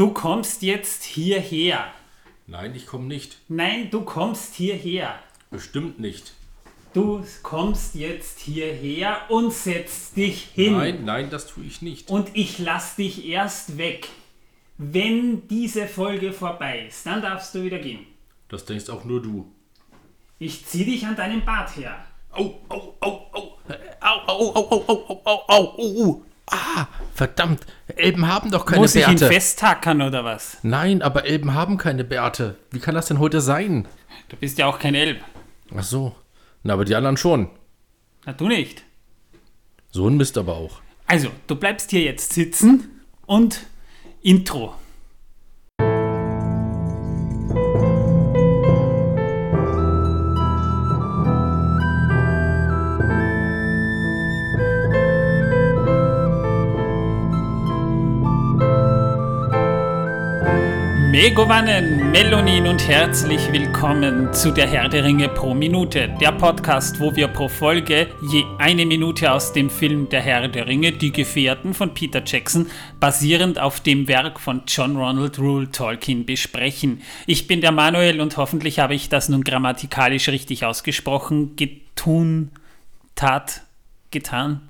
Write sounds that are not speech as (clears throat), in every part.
Du kommst jetzt hierher. Nein, ich komme nicht. Nein, du kommst hierher. Bestimmt nicht. Du kommst jetzt hierher und setzt dich hin. Nein, nein, das tue ich nicht. Und ich lass dich erst weg. Wenn diese Folge vorbei ist, dann darfst du wieder gehen. Das denkst auch nur du. Ich zieh dich an deinem Bart her. Au, au, au, au. Au, au, au, au, au, au, au, au. Ah, verdammt. Elben haben doch keine Muss ich ihn Bärte. festtackern oder was? Nein, aber Elben haben keine Bärte. Wie kann das denn heute sein? Du bist ja auch kein Elb. Ach so. Na, aber die anderen schon. Na, du nicht. So ein Mist aber auch. Also, du bleibst hier jetzt sitzen und Intro. Megovanen, Melonin und herzlich willkommen zu der Herr der Ringe pro Minute, der Podcast, wo wir pro Folge je eine Minute aus dem Film Der Herr der Ringe, Die Gefährten von Peter Jackson, basierend auf dem Werk von John Ronald Rule Tolkien besprechen. Ich bin der Manuel und hoffentlich habe ich das nun grammatikalisch richtig ausgesprochen, getun, tat, getan.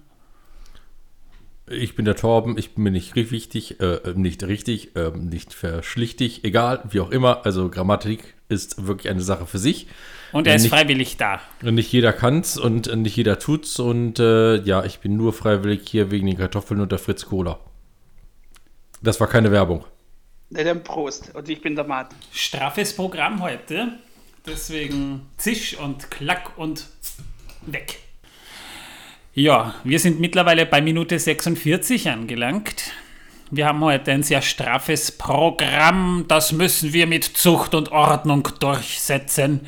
Ich bin der Torben, ich bin mir nicht richtig, äh, nicht richtig, äh, nicht verschlichtig, egal, wie auch immer. Also Grammatik ist wirklich eine Sache für sich. Und er ist Nicht- freiwillig da. Und Nicht jeder kann's und nicht jeder tut's. Und äh, ja, ich bin nur freiwillig hier wegen den Kartoffeln und der Fritz Cola. Das war keine Werbung. Na dann Prost. Und ich bin der Martin. Straffes Programm heute. Deswegen zisch und klack und weg. Ja, wir sind mittlerweile bei Minute 46 angelangt. Wir haben heute ein sehr straffes Programm. Das müssen wir mit Zucht und Ordnung durchsetzen.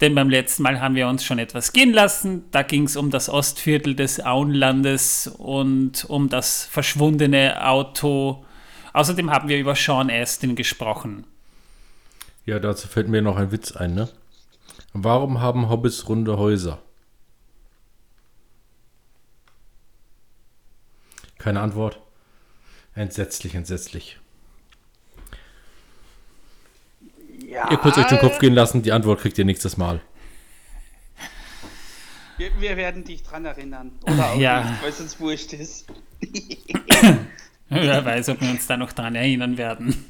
Denn beim letzten Mal haben wir uns schon etwas gehen lassen. Da ging es um das Ostviertel des Auenlandes und um das verschwundene Auto. Außerdem haben wir über Sean Astin gesprochen. Ja, dazu fällt mir noch ein Witz ein, ne? Warum haben Hobbits runde Häuser? Keine Antwort. Entsetzlich, entsetzlich. Ja. Ihr könnt euch den Kopf gehen lassen, die Antwort kriegt ihr nächstes Mal. Wir, wir werden dich dran erinnern. Oder auch (laughs) Ja. nicht, weil es uns wurscht ist. Wer weiß, ob wir uns da noch dran erinnern werden.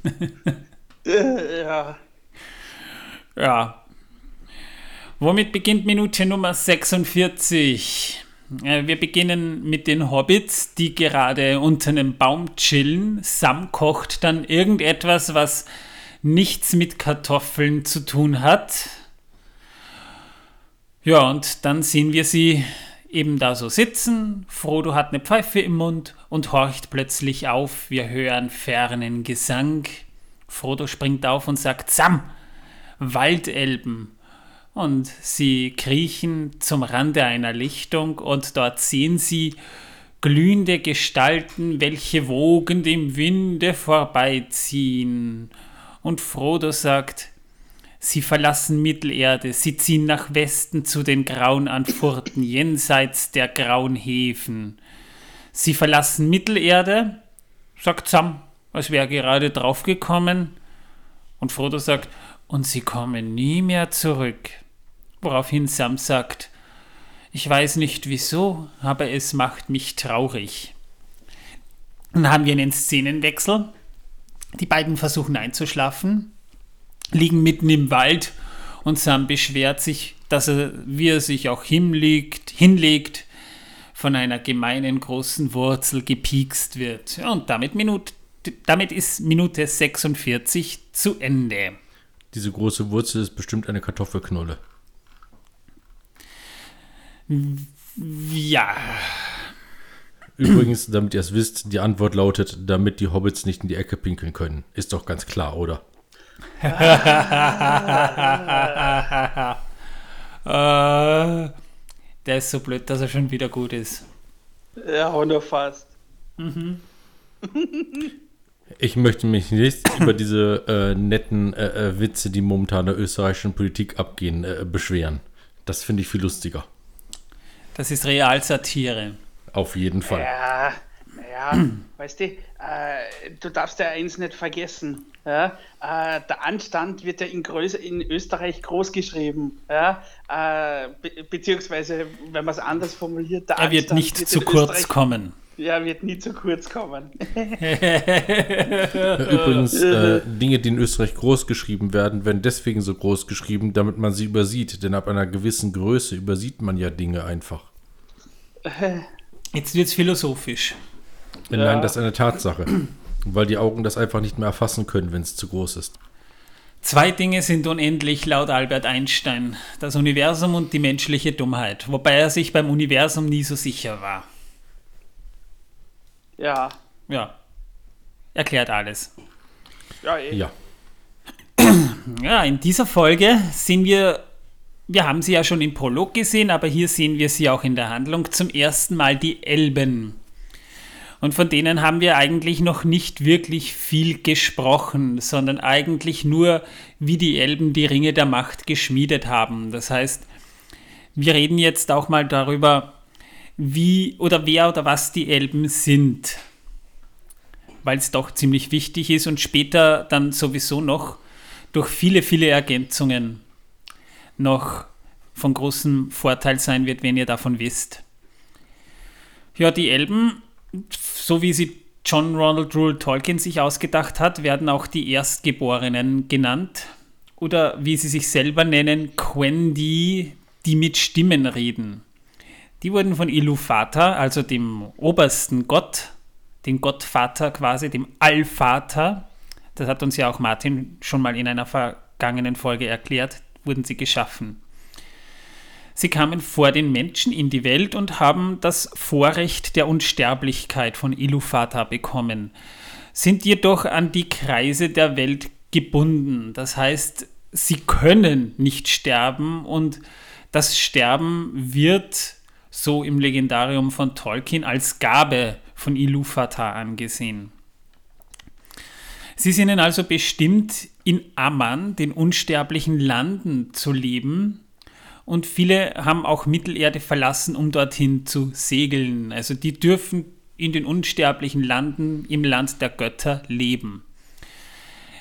Äh, ja. Ja. Womit beginnt Minute Nummer 46? Äh, Wir beginnen mit den Hobbits, die gerade unter einem Baum chillen. Sam kocht dann irgendetwas, was nichts mit Kartoffeln zu tun hat. Ja, und dann sehen wir sie eben da so sitzen. Frodo hat eine Pfeife im Mund und horcht plötzlich auf. Wir hören fernen Gesang. Frodo springt auf und sagt: Sam, Waldelben. Und sie kriechen zum Rande einer Lichtung und dort sehen sie glühende Gestalten, welche wogend im Winde vorbeiziehen. Und Frodo sagt, sie verlassen Mittelerde, sie ziehen nach Westen zu den grauen Anfurten, jenseits der grauen Häfen. Sie verlassen Mittelerde, sagt Sam, als wäre gerade draufgekommen. Und Frodo sagt, und sie kommen nie mehr zurück. Woraufhin Sam sagt, ich weiß nicht wieso, aber es macht mich traurig. Dann haben wir einen Szenenwechsel. Die beiden versuchen einzuschlafen, liegen mitten im Wald und Sam beschwert sich, dass er, wie er sich auch hinlegt, hinlegt, von einer gemeinen großen Wurzel gepiekst wird. Und damit, Minute, damit ist Minute 46 zu Ende. Diese große Wurzel ist bestimmt eine Kartoffelknolle. Ja, Übrigens, damit ihr es wisst, die Antwort lautet, damit die Hobbits nicht in die Ecke pinkeln können. Ist doch ganz klar, oder? (laughs) äh, der ist so blöd, dass er schon wieder gut ist. Ja, auch nur fast. Ich möchte mich nicht (coughs) über diese äh, netten äh, äh, Witze, die momentan der österreichischen Politik abgehen, äh, beschweren. Das finde ich viel lustiger. Das ist Realsatire. Auf jeden Fall. Ja, Ja, (clears throat) weißt du, äh, du darfst ja eins nicht vergessen. Ja? Äh, der Anstand wird ja in, Größ in Österreich groß geschrieben. Ja? Äh, be beziehungsweise, wenn man es anders formuliert, der er wird Anstand nicht wird zu kurz Österreich kommen. Ja, wird nie zu kurz kommen. (laughs) Übrigens, äh, Dinge, die in Österreich groß geschrieben werden, werden deswegen so groß geschrieben, damit man sie übersieht. Denn ab einer gewissen Größe übersieht man ja Dinge einfach. Jetzt wird es philosophisch. Nein, ja. das ist eine Tatsache. Weil die Augen das einfach nicht mehr erfassen können, wenn es zu groß ist. Zwei Dinge sind unendlich laut Albert Einstein. Das Universum und die menschliche Dummheit. Wobei er sich beim Universum nie so sicher war. Ja. Ja. Erklärt alles. Ja, eh. Ja. Ja, in dieser Folge sind wir, wir haben sie ja schon im Prolog gesehen, aber hier sehen wir sie auch in der Handlung zum ersten Mal die Elben. Und von denen haben wir eigentlich noch nicht wirklich viel gesprochen, sondern eigentlich nur, wie die Elben die Ringe der Macht geschmiedet haben. Das heißt, wir reden jetzt auch mal darüber, wie oder wer oder was die Elben sind, weil es doch ziemlich wichtig ist und später dann sowieso noch durch viele, viele Ergänzungen noch von großem Vorteil sein wird, wenn ihr davon wisst. Ja, die Elben, so wie sie John Ronald Rule Tolkien sich ausgedacht hat, werden auch die Erstgeborenen genannt oder wie sie sich selber nennen, Quendi, die mit Stimmen reden. Die wurden von Ilufata, also dem obersten Gott, dem Gottvater quasi, dem Allvater, das hat uns ja auch Martin schon mal in einer vergangenen Folge erklärt, wurden sie geschaffen. Sie kamen vor den Menschen in die Welt und haben das Vorrecht der Unsterblichkeit von Ilufata bekommen, sind jedoch an die Kreise der Welt gebunden. Das heißt, sie können nicht sterben und das Sterben wird so im Legendarium von Tolkien, als Gabe von Ilúvatar angesehen. Sie sind also bestimmt, in Amman, den unsterblichen Landen, zu leben. Und viele haben auch Mittelerde verlassen, um dorthin zu segeln. Also die dürfen in den unsterblichen Landen im Land der Götter leben.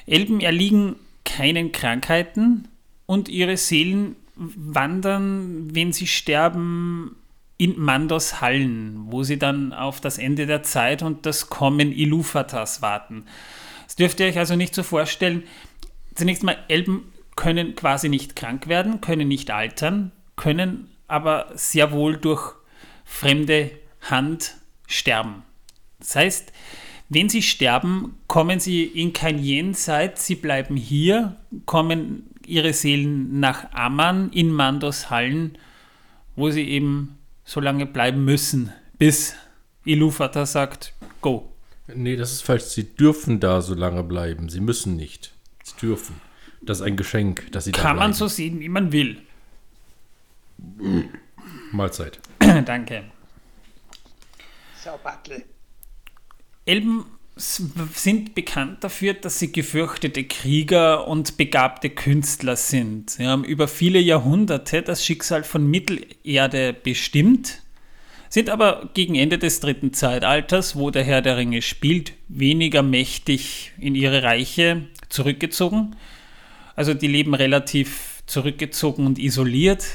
Elben erliegen keinen Krankheiten und ihre Seelen wandern, wenn sie sterben, in Mandos Hallen, wo sie dann auf das Ende der Zeit und das Kommen Ilufatas warten. Das dürft ihr euch also nicht so vorstellen. Zunächst mal, Elben können quasi nicht krank werden, können nicht altern, können aber sehr wohl durch fremde Hand sterben. Das heißt, wenn sie sterben, kommen sie in kein Jenseits, sie bleiben hier, kommen ihre Seelen nach Amman in Mandos Hallen, wo sie eben so lange bleiben müssen, bis Ilufata sagt, go. Nee, das ist falsch. Sie dürfen da so lange bleiben. Sie müssen nicht. Sie dürfen. Das ist ein Geschenk, dass sie Kann da bleiben. Kann man so sehen, wie man will. Mahlzeit. (clears throat) Danke. So, Battle. Elben sind bekannt dafür, dass sie gefürchtete Krieger und begabte Künstler sind. Sie haben über viele Jahrhunderte das Schicksal von Mittelerde bestimmt, sind aber gegen Ende des dritten Zeitalters, wo der Herr der Ringe spielt, weniger mächtig in ihre Reiche zurückgezogen. Also die leben relativ zurückgezogen und isoliert.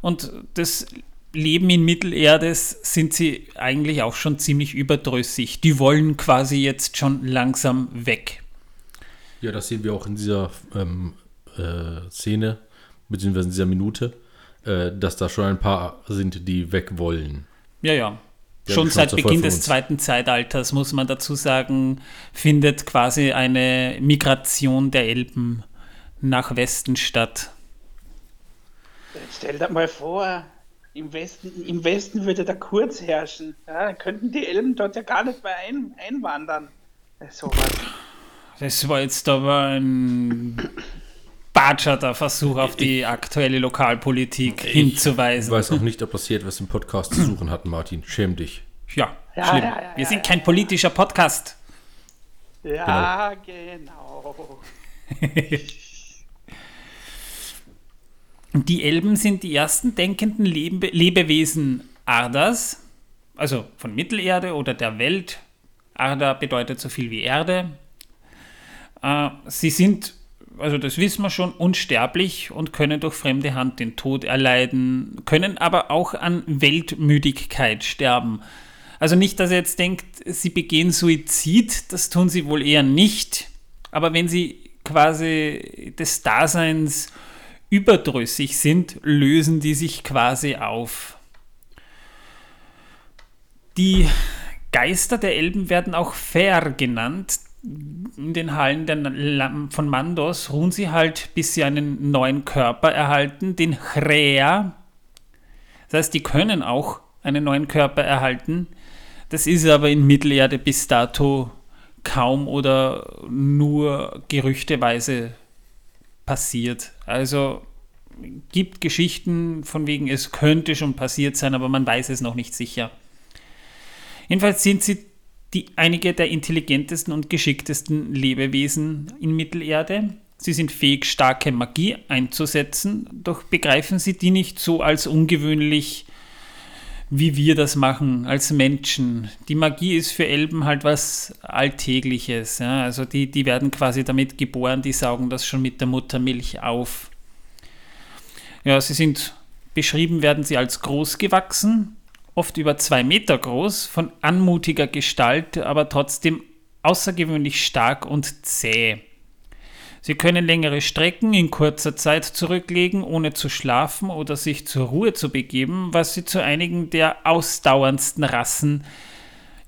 Und das Leben in Mittelerde sind sie eigentlich auch schon ziemlich überdrüssig. Die wollen quasi jetzt schon langsam weg. Ja, das sehen wir auch in dieser ähm, äh, Szene, beziehungsweise in dieser Minute, äh, dass da schon ein paar sind, die weg wollen. Ja, ja. ja schon seit Beginn des zweiten Zeitalters, muss man dazu sagen, findet quasi eine Migration der Elben nach Westen statt. Stell dir mal vor, im Westen, Im Westen würde der Kurz herrschen. Ja, könnten die Elben dort ja gar nicht mehr ein, einwandern. So was. Das war jetzt aber ein batscherter Versuch auf die aktuelle Lokalpolitik ich hinzuweisen. Ich weiß auch nicht, ob das hier etwas im Podcast zu suchen hat, Martin. Schäm dich. Ja, ja schlimm. Ja, ja, Wir sind kein politischer Podcast. Ja, genau. genau. (laughs) Die Elben sind die ersten denkenden Lebe Lebewesen Ardas. also von Mittelerde oder der Welt. Arda bedeutet so viel wie Erde. Äh, sie sind, also das wissen wir schon, unsterblich und können durch fremde Hand den Tod erleiden, können aber auch an Weltmüdigkeit sterben. Also nicht, dass ihr jetzt denkt, sie begehen Suizid, das tun sie wohl eher nicht. Aber wenn sie quasi des Daseins überdrüssig sind, lösen die sich quasi auf. Die Geister der Elben werden auch Fair genannt. In den Hallen von Mandos ruhen sie halt, bis sie einen neuen Körper erhalten, den Chrea. Das heißt, die können auch einen neuen Körper erhalten. Das ist aber in Mittelerde bis dato kaum oder nur gerüchteweise passiert. Also gibt Geschichten von wegen, es könnte schon passiert sein, aber man weiß es noch nicht sicher. Jedenfalls sind sie die, einige der intelligentesten und geschicktesten Lebewesen in Mittelerde. Sie sind fähig, starke Magie einzusetzen, doch begreifen sie die nicht so als ungewöhnlich wie wir das machen als Menschen. Die Magie ist für Elben halt was Alltägliches. Ja? Also die, die werden quasi damit geboren, die saugen das schon mit der Muttermilch auf. Ja, sie sind beschrieben, werden sie als groß gewachsen, oft über zwei Meter groß, von anmutiger Gestalt, aber trotzdem außergewöhnlich stark und zäh. Sie können längere Strecken in kurzer Zeit zurücklegen, ohne zu schlafen oder sich zur Ruhe zu begeben, was sie zu einigen der ausdauerndsten Rassen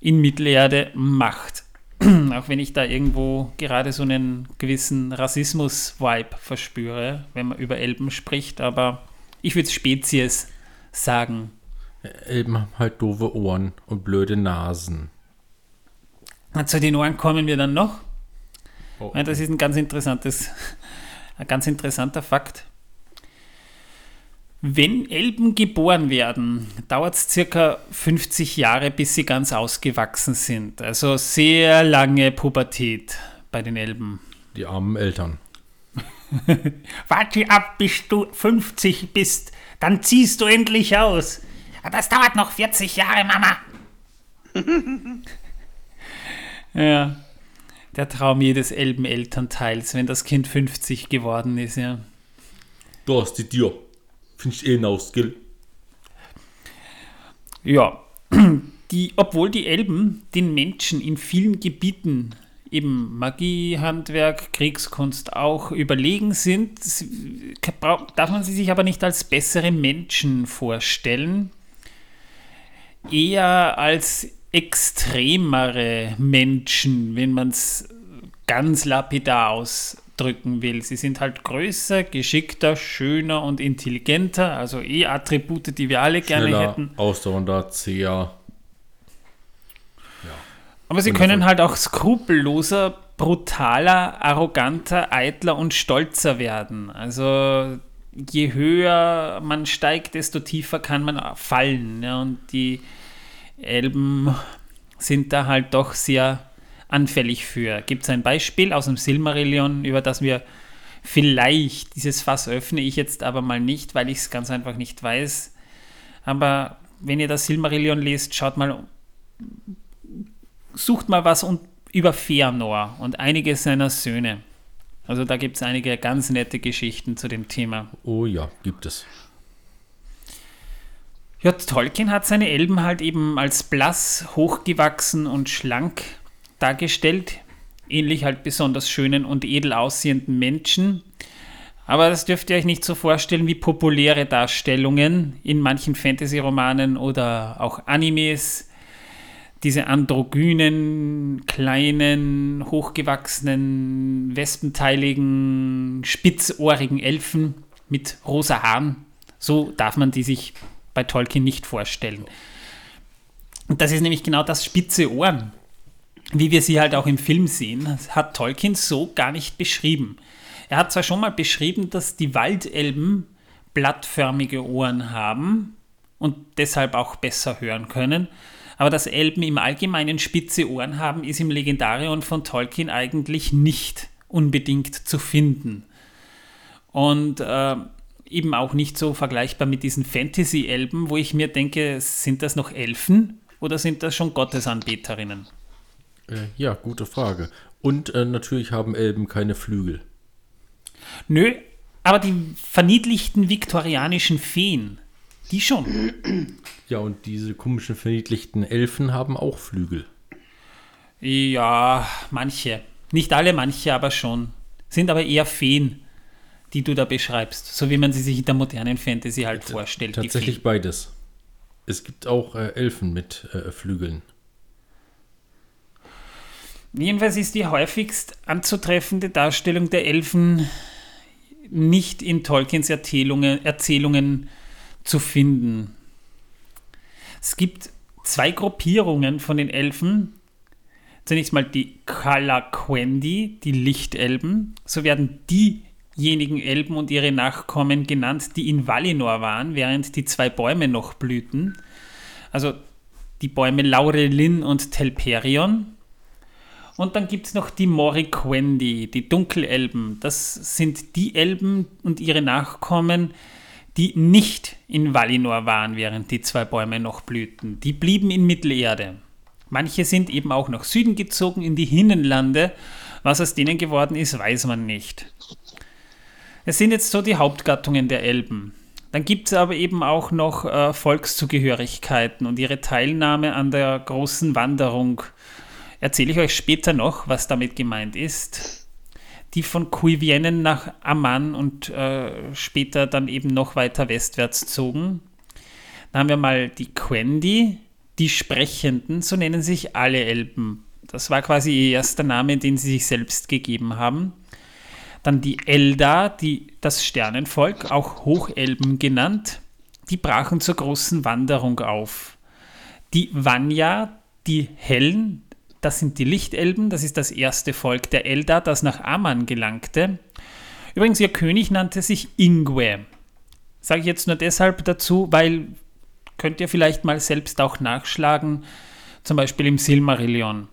in Mittelerde macht. (clears throat) Auch wenn ich da irgendwo gerade so einen gewissen Rassismus-Vibe verspüre, wenn man über Elben spricht, aber ich würde Spezies sagen. Elben haben halt doofe Ohren und blöde Nasen. Zu den Ohren kommen wir dann noch. Oh. Das ist ein ganz interessantes, (laughs) ein ganz interessanter Fakt. Wenn Elben geboren werden, dauert es circa 50 Jahre, bis sie ganz ausgewachsen sind. Also sehr lange Pubertät bei den Elben. Die armen Eltern. (laughs) Warte ab, bis du 50 bist, dann ziehst du endlich aus. Das dauert noch 40 Jahre, Mama. (laughs) ja der Traum jedes Elbenelternteils, wenn das Kind 50 geworden ist, ja. Du hast die Tür. Findest eh hinaus, gell? Ja, (clears throat) die, obwohl die Elben den Menschen in vielen Gebieten, eben Magie, Handwerk, Kriegskunst auch überlegen sind, darf man sie sich aber nicht als bessere Menschen vorstellen, eher als extremere Menschen, wenn man es ganz lapidar ausdrücken will. Sie sind halt größer, geschickter, schöner und intelligenter, also eh Attribute, die wir alle gerne Schneller, hätten. Ausdauernder, zäher. Ja. Aber sie können halt auch skrupelloser, brutaler, arroganter, eitler und stolzer werden. Also je höher man steigt, desto tiefer kann man fallen. Ja, und die Elben sind da halt doch sehr anfällig für. Gibt es ein Beispiel aus dem Silmarillion, über das wir vielleicht dieses Fass öffne ich jetzt aber mal nicht, weil ich es ganz einfach nicht weiß. Aber wenn ihr das Silmarillion lest, schaut mal, sucht mal was und, über Feanor und einige seiner Söhne. Also da gibt es einige ganz nette Geschichten zu dem Thema. Oh ja, gibt es. Ja, Tolkien hat seine Elben halt eben als blass, hochgewachsen und schlank dargestellt. Ähnlich halt besonders schönen und edel aussehenden Menschen. Aber das dürft ihr euch nicht so vorstellen wie populäre Darstellungen in manchen Fantasy-Romanen oder auch Animes. Diese androgynen, kleinen, hochgewachsenen, wespenteiligen, spitzohrigen Elfen mit rosa Haaren. So darf man die sich bei Tolkien nicht vorstellen. Und das ist nämlich genau das spitze Ohren, wie wir sie halt auch im Film sehen, hat Tolkien so gar nicht beschrieben. Er hat zwar schon mal beschrieben, dass die Waldelben blattförmige Ohren haben und deshalb auch besser hören können, aber dass Elben im Allgemeinen spitze Ohren haben, ist im Legendarion von Tolkien eigentlich nicht unbedingt zu finden. Und äh, eben auch nicht so vergleichbar mit diesen Fantasy-Elben, wo ich mir denke, sind das noch Elfen? oder sind das schon Gottesanbeterinnen? Äh, ja, gute Frage. Und äh, natürlich haben Elben keine Flügel. Nö, aber die verniedlichten viktorianischen Feen, die schon. Ja, und diese komischen verniedlichten Elfen haben auch Flügel. Ja, manche. Nicht alle, manche aber schon. Sind aber eher Feen, die du da beschreibst. So wie man sie sich in der modernen Fantasy halt vorstellt. die Tatsächlich beides. Es gibt auch äh, Elfen mit äh, Flügeln. Jedenfalls ist die häufigst anzutreffende Darstellung der Elfen nicht in Tolkiens Erzählungen, Erzählungen zu finden. Es gibt zwei Gruppierungen von den Elfen. Zunächst mal die Kalaquendi, die Lichtelben. So werden diejenigen Elben und ihre Nachkommen genannt, die in Valinor waren, während die zwei Bäume noch blühten. Also die Bäume Laurelin und Telperion. Und dann gibt es noch die Moriquendi, die Dunkelelben. Das sind die Elben und ihre Nachkommen, die nicht in Valinor waren, während die zwei Bäume noch blühten. Die blieben in Mittelerde. Manche sind eben auch nach Süden gezogen, in die Hinnenlande. Was aus denen geworden ist, weiß man nicht. Es sind jetzt so die Hauptgattungen der Elben. Dann gibt es aber eben auch noch äh, Volkszugehörigkeiten und ihre Teilnahme an der großen Wanderung erzähle ich euch später noch, was damit gemeint ist. Die von Cuivienen nach Amman und äh, später dann eben noch weiter westwärts zogen. Dann haben wir mal die Quendi, die Sprechenden, so nennen sich alle Elben. Das war quasi ihr erster Name, den sie sich selbst gegeben haben. Dann die Elda, die, das Sternenvolk, auch Hochelben genannt, die brachen zur großen Wanderung auf. Die Vanya, die Hellen, das sind die Lichtelben, das ist das erste Volk der Eldar, das nach Aman gelangte. Übrigens, ihr König nannte sich Ingwe. Sage ich jetzt nur deshalb dazu, weil könnt ihr vielleicht mal selbst auch nachschlagen, zum Beispiel im Silmarillion.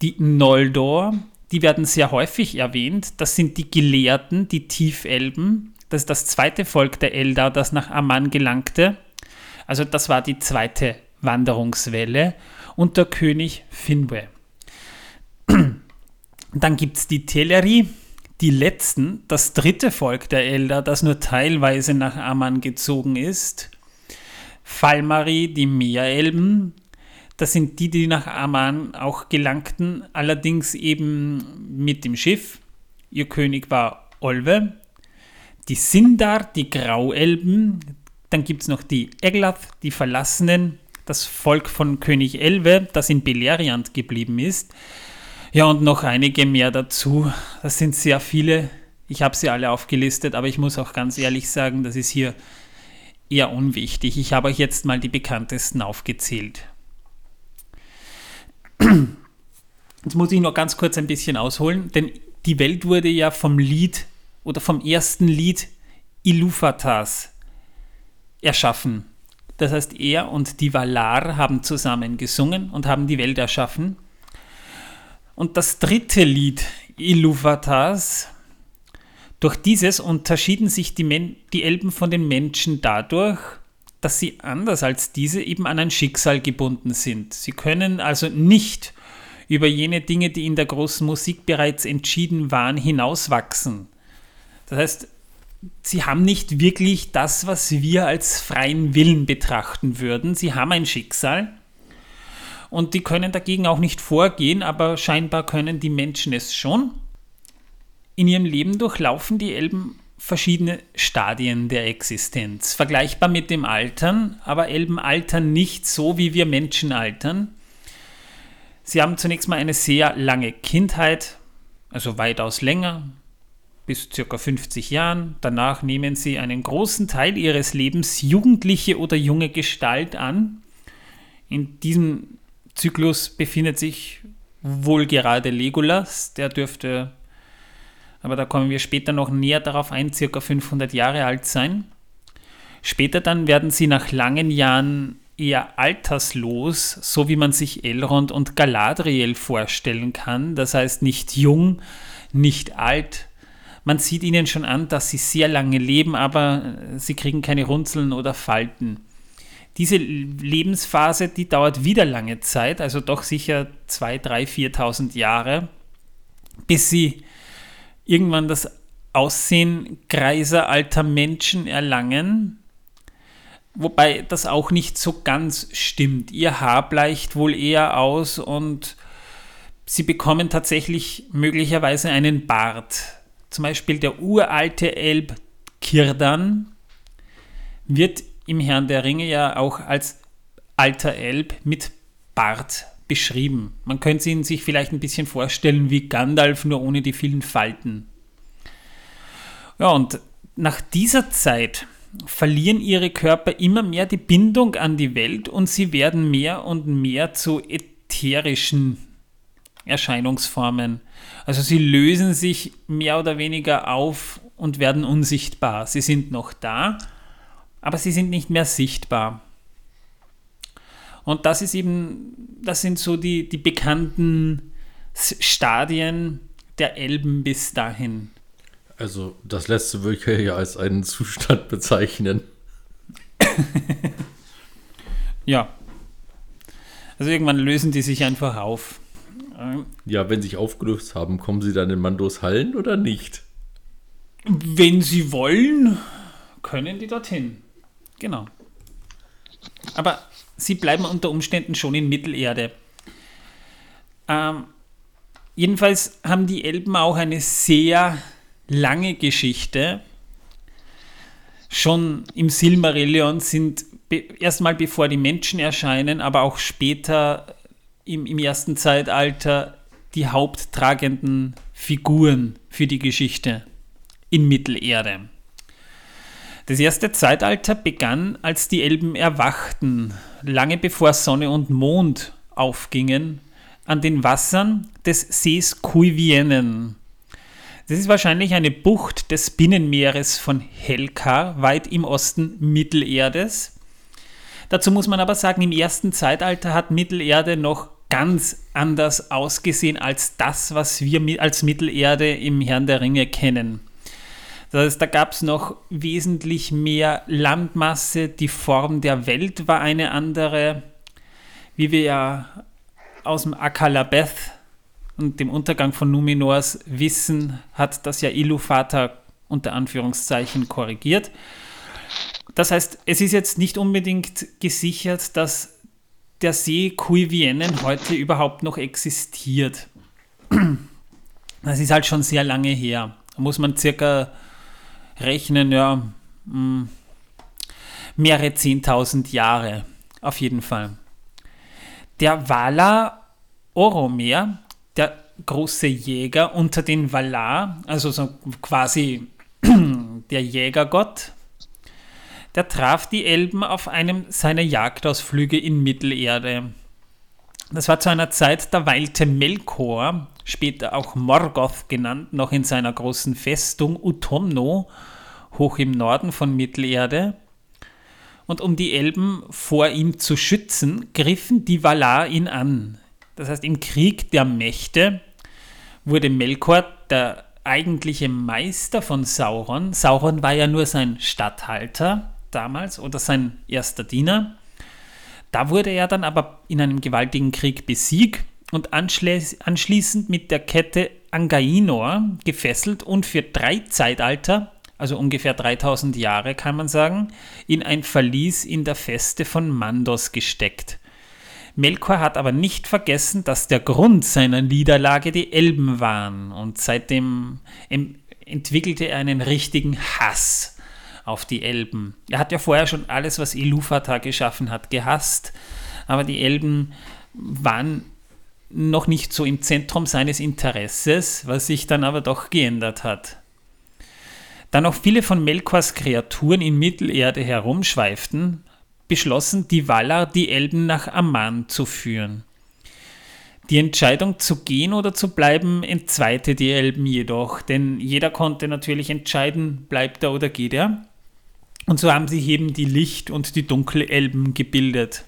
Die Noldor, die werden sehr häufig erwähnt. Das sind die Gelehrten, die Tiefelben. Das ist das zweite Volk der Eldar, das nach Aman gelangte. Also das war die zweite Wanderungswelle unter König Finwë. (clears throat) Dann gibt es die Teleri, die letzten, das dritte Volk der Elder, das nur teilweise nach Amman gezogen ist. Falmari, die Meerelben, das sind die, die nach Amman auch gelangten, allerdings eben mit dem Schiff. Ihr König war Olwe. Die Sindar, die Grauelben. Dann gibt es noch die Eglath, die Verlassenen, das Volk von König Elwe, das in Beleriand geblieben ist. Ja, und noch einige mehr dazu. Das sind sehr viele. Ich habe sie alle aufgelistet, aber ich muss auch ganz ehrlich sagen, das ist hier eher unwichtig. Ich habe euch jetzt mal die bekanntesten aufgezählt. Jetzt muss ich noch ganz kurz ein bisschen ausholen, denn die Welt wurde ja vom Lied oder vom ersten Lied Ilufatas erschaffen. Das heißt, er und die Valar haben zusammen gesungen und haben die Welt erschaffen. Und das dritte Lied, Iluvatas, durch dieses unterschieden sich die, Men die Elben von den Menschen dadurch, dass sie anders als diese eben an ein Schicksal gebunden sind. Sie können also nicht über jene Dinge, die in der großen Musik bereits entschieden waren, hinauswachsen. Das heißt, sie haben nicht wirklich das, was wir als freien Willen betrachten würden. Sie haben ein Schicksal und die können dagegen auch nicht vorgehen, aber scheinbar können die Menschen es schon. In ihrem Leben durchlaufen die Elben verschiedene Stadien der Existenz, vergleichbar mit dem Altern, aber Elben altern nicht so, wie wir Menschen altern. Sie haben zunächst mal eine sehr lange Kindheit, also weitaus länger, bis ca. 50 Jahren. Danach nehmen sie einen großen Teil ihres Lebens jugendliche oder junge Gestalt an. In diesem Zyklus befindet sich wohl gerade Legolas. Der dürfte, aber da kommen wir später noch näher darauf ein, circa 500 Jahre alt sein. Später dann werden sie nach langen Jahren eher alterslos, so wie man sich Elrond und Galadriel vorstellen kann. Das heißt nicht jung, nicht alt. Man sieht ihnen schon an, dass sie sehr lange leben, aber sie kriegen keine Runzeln oder Falten. diese Lebensphase, die dauert wieder lange Zeit, also doch sicher 2, 3, 4.000 Jahre, bis sie irgendwann das Aussehen greiser alter Menschen erlangen. Wobei das auch nicht so ganz stimmt. Ihr Haar bleicht wohl eher aus und sie bekommen tatsächlich möglicherweise einen Bart. Zum Beispiel der uralte Elb Kirdan wird im Herrn der Ringe ja auch als alter Elb mit Bart beschrieben. Man könnte ihn sich vielleicht ein bisschen vorstellen wie Gandalf, nur ohne die vielen Falten. Ja, und nach dieser Zeit verlieren ihre Körper immer mehr die Bindung an die Welt und sie werden mehr und mehr zu ätherischen Erscheinungsformen. Also sie lösen sich mehr oder weniger auf und werden unsichtbar. Sie sind noch da, aber sie sind nicht mehr sichtbar. Und das ist eben, das sind so die, die bekannten Stadien der Elben bis dahin. Also das letzte würde ich ja als einen Zustand (laughs) bezeichnen. (laughs) ja. Also irgendwann lösen die sich einfach auf. Ja, wenn sie sich aufgelöst haben, kommen sie dann in Mandos Hallen oder nicht? Wenn sie wollen, können die dorthin. Genau. Aber sie bleiben unter Umständen schon in Mittelerde. Ähm, jedenfalls haben die Elben auch eine sehr lange Geschichte. Schon im Silmarillion sind erstmal bevor die Menschen erscheinen, aber auch später im, im ersten Zeitalter die haupttragenden Figuren für die Geschichte in Mittelerde. Das erste Zeitalter begann, als die Elben erwachten, lange bevor Sonne und Mond aufgingen, an den Wassern des Sees Kuivienen. Das ist wahrscheinlich eine Bucht des Binnenmeeres von Helka, weit im Osten Mittelerdes. Dazu muss man aber sagen, im ersten Zeitalter hat Mittelerde noch ganz anders ausgesehen als das, was wir als Mittelerde im Herrn der Ringe kennen. Das heißt, da gab es noch wesentlich mehr Landmasse, die Form der Welt war eine andere. Wie wir ja aus dem Akalabeth und dem Untergang von Numenors wissen, hat das ja Ilúvatar unter Anführungszeichen korrigiert. Das heißt, es ist jetzt nicht unbedingt gesichert, dass der See Kuivienen heute überhaupt noch existiert. Das ist halt schon sehr lange her. Da muss man circa rechnen, ja, hm, mehrere 10.000 Jahre auf jeden Fall. Der Valar Oromer, der große Jäger unter den Valar, also so quasi (clears throat) der Jägergott, der traf die Elben auf einem seiner Jagdausflüge in Mittelerde. Das war zu einer Zeit, da weilte Melkor, später auch Morgoth genannt, noch in seiner großen Festung Utomno, hoch im Norden von Mittelerde. Und um die Elben vor ihm zu schützen, griffen die Valar ihn an. Das heißt, im Krieg der Mächte wurde Melkor der eigentliche Meister von Sauron. Sauron war ja nur sein Statthalter damals oder sein erster Diener. Da wurde er dann aber in einem gewaltigen Krieg besiegt und anschließend mit der Kette Angainor gefesselt und für drei Zeitalter, also ungefähr 3000 Jahre kann man sagen, in ein Verlies in der Feste von Mandos gesteckt. Melkor hat aber nicht vergessen, dass der Grund seiner Niederlage die Elben waren und seitdem entwickelte er einen richtigen Hass auf die Elben. Er hat ja vorher schon alles, was Ilúvatar geschaffen hat, gehasst, aber die Elben waren noch nicht so im Zentrum seines Interesses, was sich dann aber doch geändert hat. Da noch viele von Melkors Kreaturen in Mittelerde herumschweiften, beschlossen die Valar, die Elben nach Amman zu führen. Die Entscheidung zu gehen oder zu bleiben entzweite die Elben jedoch, denn jeder konnte natürlich entscheiden, bleibt er oder geht er. Und so haben sich eben die Licht- und die Dunkelelben gebildet.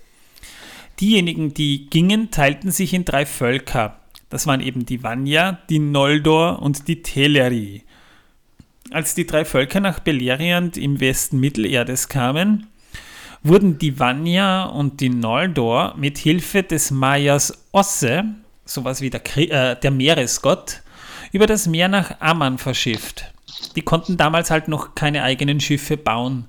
Diejenigen, die gingen, teilten sich in drei Völker. Das waren eben die Vanya, die Noldor und die Teleri. Als die drei Völker nach Beleriand im Westen Mittelerdes kamen, wurden die Vanya und die Noldor mit Hilfe des Mayas Osse, sowas wie der, äh, der Meeresgott, über das Meer nach Amman verschifft. Die konnten damals halt noch keine eigenen Schiffe bauen.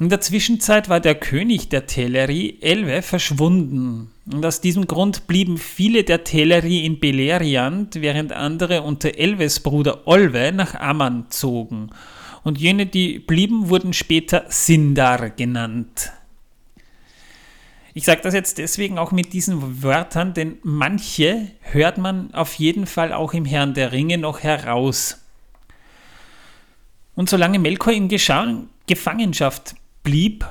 In der Zwischenzeit war der König der Teleri, Elwe, verschwunden. Und aus diesem Grund blieben viele der Teleri in Beleriand, während andere unter Elwes Bruder Olwe nach Amman zogen. Und jene, die blieben, wurden später Sindar genannt. Ich sage das jetzt deswegen auch mit diesen Wörtern, denn manche hört man auf jeden Fall auch im Herrn der Ringe noch heraus. Und solange Melkor in Gefangenschaft blieb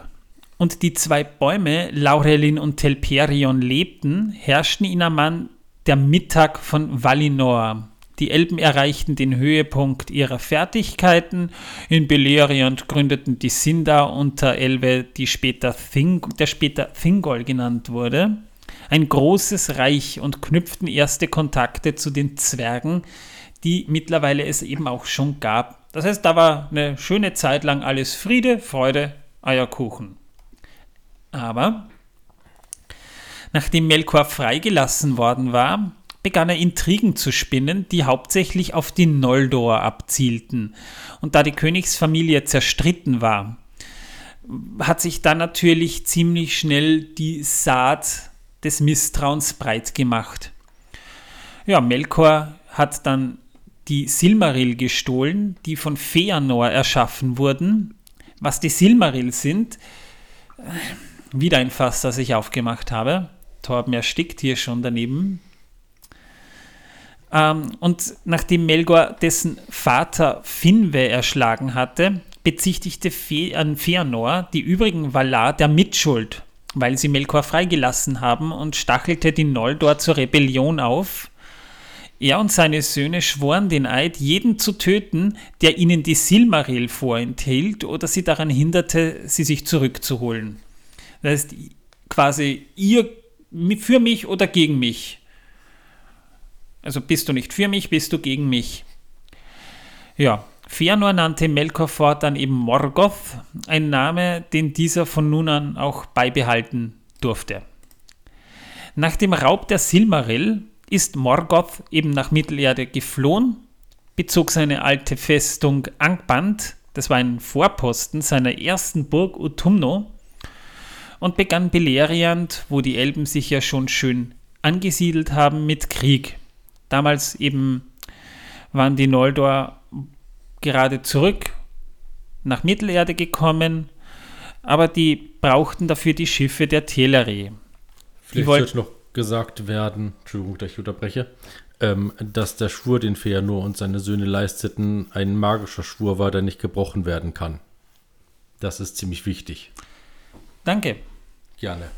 und die zwei Bäume, Laurelin und Telperion, lebten, herrschten in Amman der Mittag von Valinor. Die Elben erreichten den Höhepunkt ihrer Fertigkeiten. In Beleriand gründeten die Sindar unter Elbe, die später Thing, der später Thingol genannt wurde, ein großes Reich und knüpften erste Kontakte zu den Zwergen, die mittlerweile es eben auch schon gab. Das heißt, da war eine schöne Zeit lang alles Friede, Freude, Eierkuchen. Aber nachdem Melkor freigelassen worden war, begann er Intrigen zu spinnen, die hauptsächlich auf die Noldor abzielten. Und da die Königsfamilie zerstritten war, hat sich dann natürlich ziemlich schnell die Saat des Misstrauens breit gemacht. Ja, Melkor hat dann die Silmaril gestohlen, die von Feanor erschaffen wurden. Was die Silmaril sind, äh, wieder ein Fass, das ich aufgemacht habe. Torben erstickt hier schon daneben. Ähm, und nachdem Melgor dessen Vater Finwe erschlagen hatte, bezichtigte Fe an Feanor die übrigen Valar der Mitschuld, weil sie Melkor freigelassen haben und stachelte die Noldor zur Rebellion auf. Er und seine Söhne schworen den Eid, jeden zu töten, der ihnen die Silmaril vorenthielt oder sie daran hinderte, sie sich zurückzuholen. Das heißt, quasi ihr für mich oder gegen mich. Also bist du nicht für mich, bist du gegen mich. Ja, Fëanor nannte Melkor fortan eben Morgoth, ein Name, den dieser von nun an auch beibehalten durfte. Nach dem Raub der Silmaril ist Morgoth eben nach Mittelerde geflohen, bezog seine alte Festung Angband, das war ein Vorposten seiner ersten Burg Utumno, und begann Beleriand, wo die Elben sich ja schon schön angesiedelt haben, mit Krieg. Damals eben waren die Noldor gerade zurück nach Mittelerde gekommen, aber die brauchten dafür die Schiffe der Teleri. Vielleicht sollte noch gesagt werden, Entschuldigung, dass ich unterbreche, ähm, dass der Schwur, den Feanor und seine Söhne leisteten, ein magischer Schwur war, der nicht gebrochen werden kann. Das ist ziemlich wichtig. Danke. Gerne.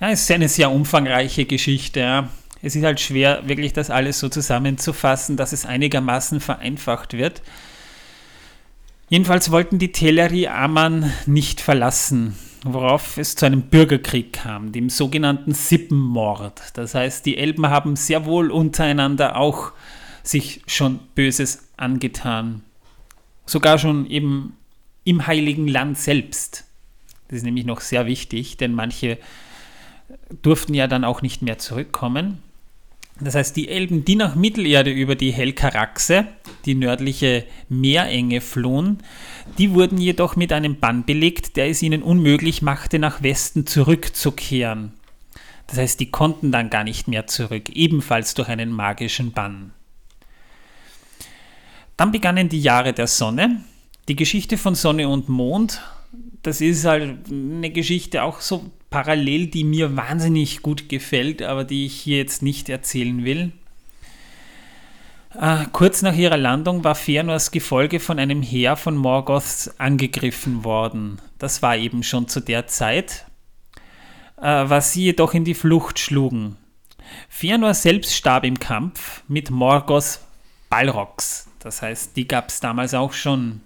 Ja, es ist eine sehr umfangreiche Geschichte. Ja es ist halt schwer, wirklich das alles so zusammenzufassen, dass es einigermaßen vereinfacht wird. Jedenfalls wollten die Teleri Aman nicht verlassen, worauf es zu einem Bürgerkrieg kam, dem sogenannten Sippenmord. Das heißt, die Elben haben sehr wohl untereinander auch sich schon Böses angetan. Sogar schon eben im heiligen Land selbst. Das ist nämlich noch sehr wichtig, denn manche durften ja dann auch nicht mehr zurückkommen. Das heißt, die Elben, die nach Mittelerde über die Helkaraxe, die nördliche Meerenge, flohen, die wurden jedoch mit einem Bann belegt, der es ihnen unmöglich machte, nach Westen zurückzukehren. Das heißt, die konnten dann gar nicht mehr zurück, ebenfalls durch einen magischen Bann. Dann begannen die Jahre der Sonne. Die Geschichte von Sonne und Mond, das ist halt eine Geschichte auch so parallel, die mir wahnsinnig gut gefällt, aber die ich hier jetzt nicht erzählen will. Äh, kurz nach ihrer Landung war Fëanors Gefolge von einem Heer von Morgoths angegriffen worden. Das war eben schon zu der Zeit, äh, was sie jedoch in die Flucht schlugen. Fëanor selbst starb im Kampf mit Morgoths Balrogs. Das heißt, die gab es damals auch schon.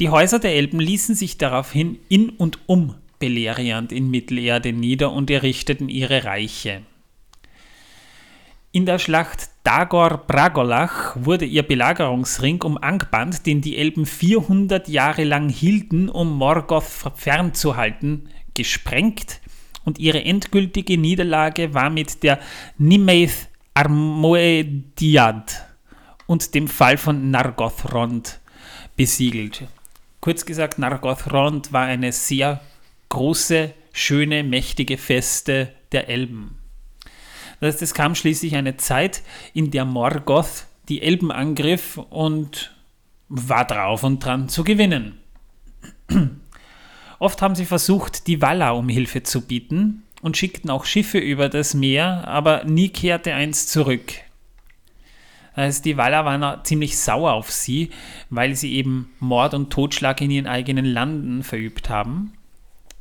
Die Häuser der Elben ließen sich daraufhin in und um Beleriand in Mittelerde nieder und errichteten ihre Reiche. In der Schlacht Dagor Bragolach wurde ihr Belagerungsring um Angband, den die Elben 400 Jahre lang hielten, um Morgoth fernzuhalten, gesprengt und ihre endgültige Niederlage war mit der Nimeith Armoediad und dem Fall von Nargothrond besiegelt. Kurz gesagt, Nargothrond war eine sehr große, schöne, mächtige Feste der Elben. Das heißt, es kam schließlich eine Zeit, in der Morgoth die Elben angriff und war drauf und dran zu gewinnen. (clears throat) Oft haben sie versucht, die Walla um Hilfe zu bieten und schickten auch Schiffe über das Meer, aber nie kehrte eins zurück. Das heißt, die Walla waren ziemlich sauer auf sie, weil sie eben Mord und Totschlag in ihren eigenen Landen verübt haben.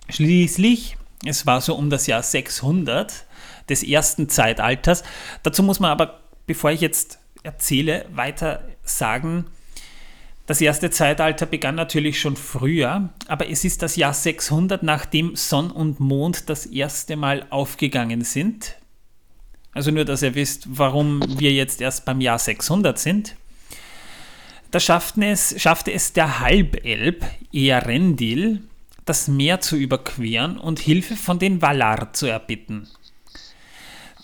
Schließlich, es war so um das Jahr 600, des ersten Zeitalters. Dazu muss man aber, bevor ich jetzt erzähle, weiter sagen, das erste Zeitalter begann natürlich schon früher, aber es ist das Jahr 600, nachdem Sonn und Mond das erste Mal aufgegangen sind. Also nur, dass ihr wisst, warum wir jetzt erst beim Jahr 600 sind. Da schafften es, schaffte es der Halbelb Earendil, das Meer zu überqueren und Hilfe von den Valar zu erbitten.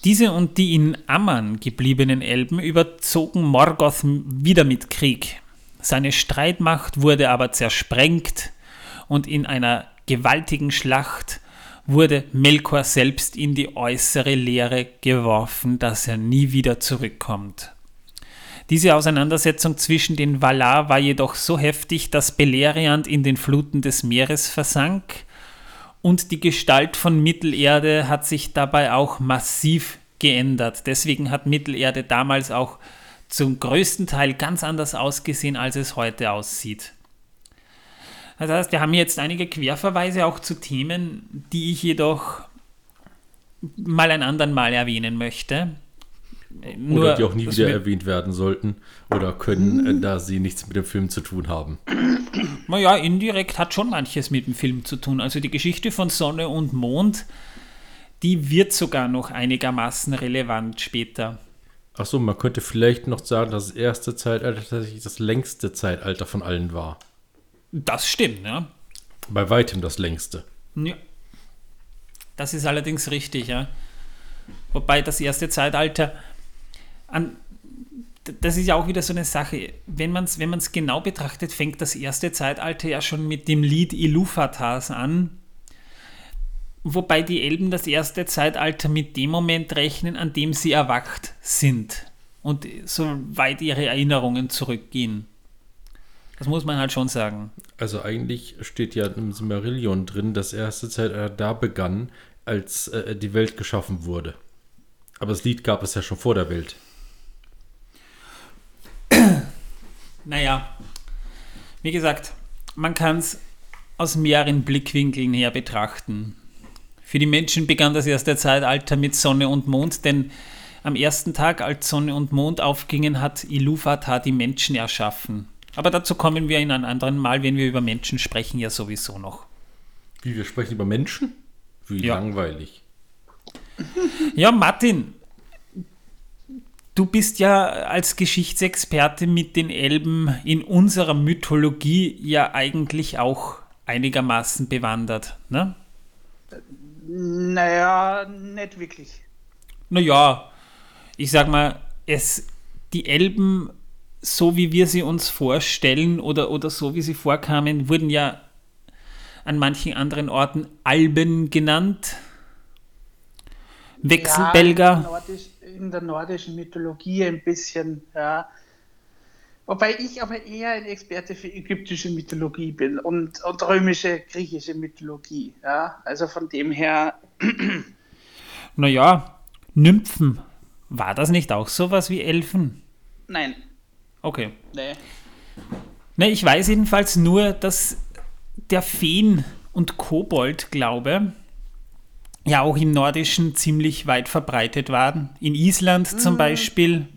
Diese und die in Amman gebliebenen Elben überzogen Morgoth wieder mit Krieg. Seine Streitmacht wurde aber zersprengt und in einer gewaltigen Schlacht wurde Melkor selbst in die äußere Leere geworfen, dass er nie wieder zurückkommt. Diese Auseinandersetzung zwischen den Valar war jedoch so heftig, dass Beleriand in den Fluten des Meeres versank und die Gestalt von Mittelerde hat sich dabei auch massiv geändert. Deswegen hat Mittelerde damals auch zum größten Teil ganz anders ausgesehen, als es heute aussieht. Das heißt, wir haben jetzt einige Querverweise auch zu Themen, die ich jedoch mal ein andern Mal erwähnen möchte. Nur, oder die auch nie wieder erwähnt werden sollten oder können, äh, da sie nichts mit dem Film zu tun haben. Naja, indirekt hat schon manches mit dem Film zu tun. Also die Geschichte von Sonne und Mond, die wird sogar noch einigermaßen relevant später. Achso, man könnte vielleicht noch sagen, dass das erste Zeitalter tatsächlich das längste Zeitalter von allen war. Das stimmt, ja. Bei weitem das längste. Ja. Das ist allerdings richtig, ja. Wobei das erste Zeitalter an, das ist ja auch wieder so eine Sache. Wenn man es wenn genau betrachtet, fängt das erste Zeitalter ja schon mit dem Lied Ilufatars an. Wobei die Elben das erste Zeitalter mit dem Moment rechnen, an dem sie erwacht sind und so weit ihre Erinnerungen zurückgehen. Das muss man halt schon sagen. Also eigentlich steht ja im Silmarillion drin, das erste Zeitalter da begann, als äh, die Welt geschaffen wurde. Aber das Lied gab es ja schon vor der Welt. (clears throat) Naja, wie gesagt, man kann es aus mehreren Blickwinkeln her betrachten. Für die Menschen begann das erste Zeitalter mit Sonne und Mond, denn am ersten Tag, als Sonne und Mond aufgingen, hat Iluvatar die Menschen erschaffen. Aber dazu kommen wir in einem anderen Mal, wenn wir über Menschen sprechen, ja sowieso noch. Wie, wir sprechen über Menschen? Wie ja. langweilig. Ja, Martin, Du bist ja als Geschichtsexperte mit den Elben in unserer Mythologie ja eigentlich auch einigermaßen bewandert, ne? Naja, nicht wirklich. Naja, ich sag mal, es, die Elben, so wie wir sie uns vorstellen oder, oder so wie sie vorkamen, wurden ja an manchen anderen Orten Alben genannt. Wechselbelger. Ja, in der nordischen Mythologie ein bisschen, ja. Wobei ich aber eher ein Experte für ägyptische Mythologie bin und, und römische, griechische Mythologie. Ja? Also von dem her. (clears throat) naja, Nymphen. War das nicht auch sowas wie Elfen? Nein. Okay. Nee. Ne, ich weiß jedenfalls nur, dass der Feen- und Kobold-Glaube ja auch im Nordischen ziemlich weit verbreitet waren. In Island mhm. zum Beispiel,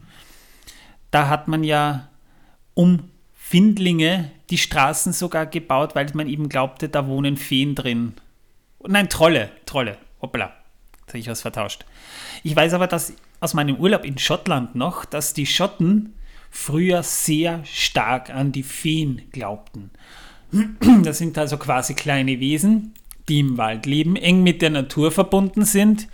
da hat man ja um Findlinge die Straßen sogar gebaut, weil man eben glaubte, da wohnen Feen drin. Nein, Trolle, Trolle, hoppla, da habe ich was vertauscht. Ich weiß aber, dass aus meinem Urlaub in Schottland noch, dass die Schotten früher sehr stark an die Feen glaubten. (clears throat) Das sind also quasi kleine Wesen, die im Wald leben, eng mit der Natur verbunden sind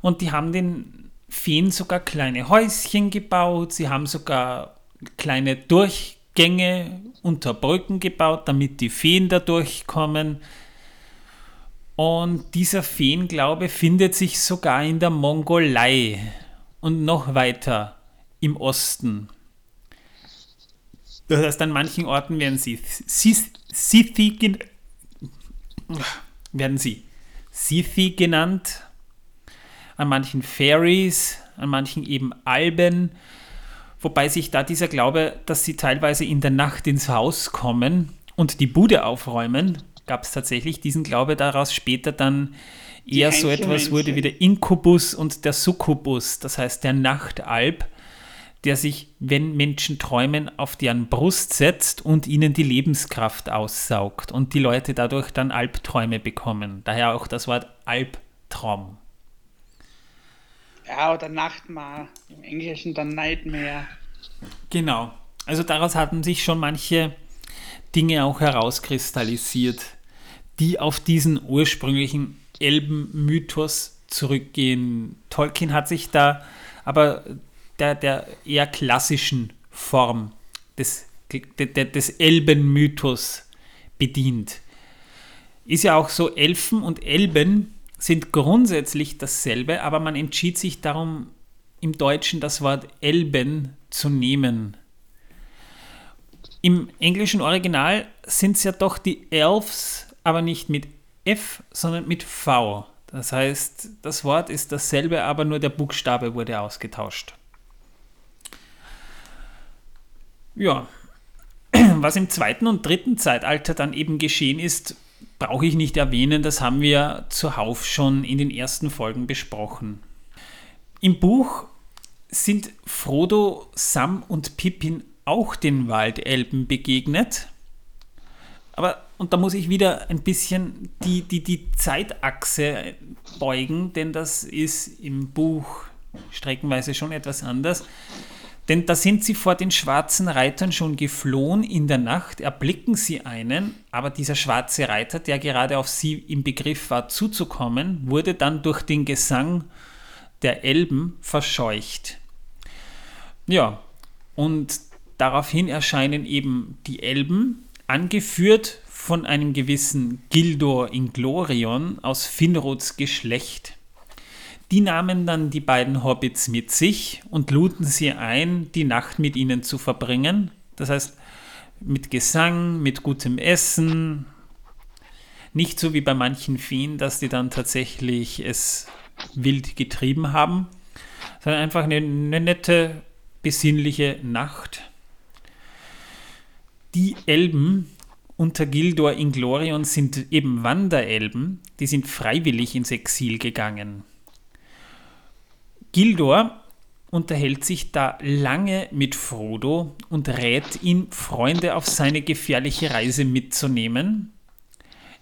und die haben den Feen sogar kleine Häuschen gebaut, sie haben sogar kleine Durchgänge unter Brücken gebaut, damit die Feen da durchkommen. Und dieser Feenglaube findet sich sogar in der Mongolei und noch weiter im Osten. Das heißt, an manchen Orten werden sie Sithi werden sie Sithi genannt, an manchen Fairies, an manchen eben Alben, wobei sich da dieser Glaube, dass sie teilweise in der Nacht ins Haus kommen und die Bude aufräumen, gab es tatsächlich diesen Glaube daraus später dann eher so etwas wurde wie der Inkubus und der Succubus, das heißt der Nachtalb, der sich, wenn Menschen träumen, auf deren Brust setzt und ihnen die Lebenskraft aussaugt und die Leute dadurch dann Albträume bekommen. Daher auch das Wort Albtraum. Ja, oder Nachtmar, im Englischen dann Nightmare. Genau. Also daraus hatten sich schon manche Dinge auch herauskristallisiert, die auf diesen ursprünglichen Elbenmythos zurückgehen. Tolkien hat sich da aber der, der eher klassischen Form des, des Elbenmythos bedient. Ist ja auch so, Elfen und Elben sind grundsätzlich dasselbe, aber man entschied sich darum, im Deutschen das Wort Elben zu nehmen. Im englischen Original sind es ja doch die Elves, aber nicht mit F, sondern mit V. Das heißt, das Wort ist dasselbe, aber nur der Buchstabe wurde ausgetauscht. Ja, (clears throat) was im zweiten und dritten Zeitalter dann eben geschehen ist, brauche ich nicht erwähnen, das haben wir zuhauf schon in den ersten Folgen besprochen. Im Buch sind Frodo, Sam und Pippin auch den Waldelben begegnet. Aber, und da muss ich wieder ein bisschen die, die, die Zeitachse beugen, denn das ist im Buch streckenweise schon etwas anders. Denn da sind sie vor den schwarzen Reitern schon geflohen in der Nacht, erblicken sie einen, aber dieser schwarze Reiter, der gerade auf sie im Begriff war zuzukommen, wurde dann durch den Gesang der Elben verscheucht. Ja, und daraufhin erscheinen eben die Elben, angeführt von einem gewissen Gildor Inglorion aus Finrods Geschlecht. Die nahmen dann die beiden Hobbits mit sich und luden sie ein, die Nacht mit ihnen zu verbringen. Das heißt, mit Gesang, mit gutem Essen. Nicht so wie bei manchen Feen, dass die dann tatsächlich es wild getrieben haben, sondern einfach eine, eine nette, besinnliche Nacht. Die Elben unter Gildor Inglorion sind eben Wanderelben, die sind freiwillig ins Exil gegangen. Gildor unterhält sich da lange mit Frodo und rät ihn, Freunde auf seine gefährliche Reise mitzunehmen.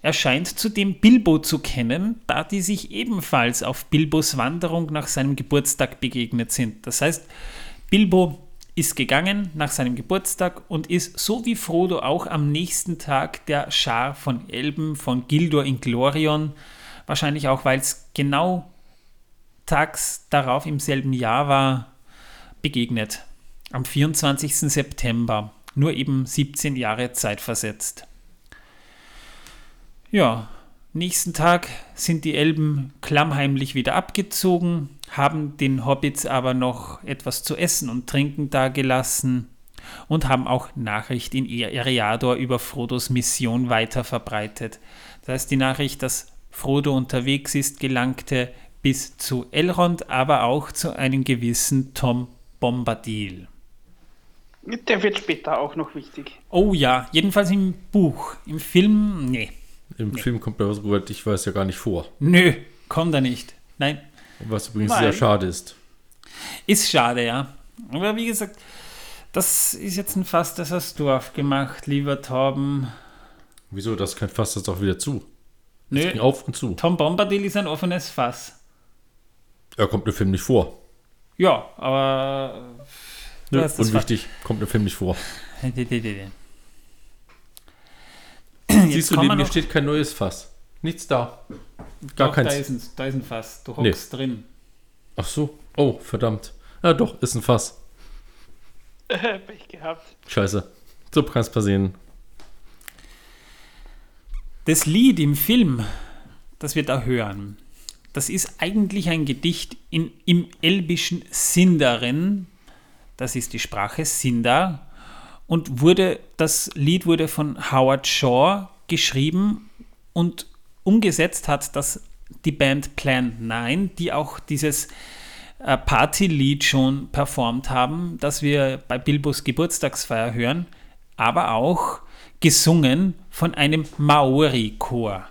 Er scheint zudem Bilbo zu kennen, da die sich ebenfalls auf Bilbos Wanderung nach seinem Geburtstag begegnet sind. Das heißt, Bilbo ist gegangen nach seinem Geburtstag und ist so wie Frodo auch am nächsten Tag der Schar von Elben von Gildor in Glorion, wahrscheinlich auch, weil es genau tags darauf im selben Jahr war, begegnet. Am 24. September, nur eben 17 Jahre Zeit versetzt. Ja, nächsten Tag sind die Elben klammheimlich wieder abgezogen, haben den Hobbits aber noch etwas zu essen und trinken dagelassen und haben auch Nachricht in Eriador über Frodos Mission weiter verbreitet. Das heißt, die Nachricht, dass Frodo unterwegs ist, gelangte bis zu Elrond, aber auch zu einem gewissen Tom Bombadil. Der wird später auch noch wichtig. Oh ja, jedenfalls im Buch. Im Film, nee. Im nee. Film kommt er, soweit ich weiß, ja gar nicht vor. Nö, kommt er nicht. Nein. Was übrigens Nein. sehr schade ist. Ist schade, ja. Aber wie gesagt, das ist jetzt ein Fass, das hast du aufgemacht, lieber Torben. Wieso? Das kein Fass, das ist auch wieder zu. Das Nö. auf und zu. Tom Bombadil ist ein offenes Fass. Er kommt im Film nicht vor. Ja, aber. Nö, unwichtig, kommt im Film nicht vor. Siehst du, neben mir steht kein neues Fass. Nichts da. Gar keins. Da ist, ein, da ist ein Fass. Du hockst nee. drin. Ach so. Oh, verdammt. Ja, doch, ist ein Fass. (laughs) Pech gehabt. Scheiße. So kann es passieren. Das Lied im Film, das wir da hören, das ist eigentlich ein Gedicht in, im elbischen Sindaren. Das ist die Sprache Sindar. Und wurde, das Lied wurde von Howard Shaw geschrieben und umgesetzt hat das die Band Plan 9, die auch dieses äh, Partylied schon performt haben, das wir bei Bilbos Geburtstagsfeier hören, aber auch gesungen von einem Maori-Chor.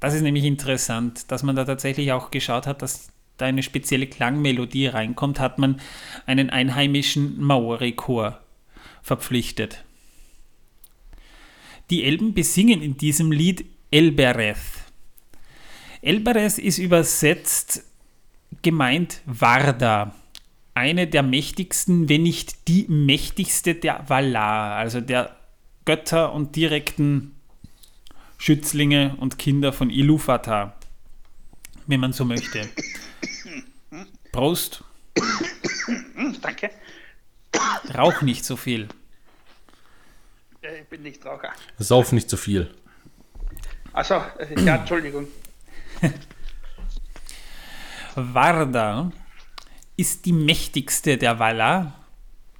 Das ist nämlich interessant, dass man da tatsächlich auch geschaut hat, dass da eine spezielle Klangmelodie reinkommt, hat man einen einheimischen Maori-Chor verpflichtet. Die Elben besingen in diesem Lied Elbereth. Elbereth ist übersetzt gemeint Varda, eine der mächtigsten, wenn nicht die mächtigste der Valar, also der Götter und direkten Schützlinge und Kinder von Ilúvatar, wenn man so möchte. Prost. Danke. Rauch nicht so viel. Ich bin nicht Raucher. Sauf nicht so viel. Achso, ja, Entschuldigung. Varda ist die mächtigste der Valar,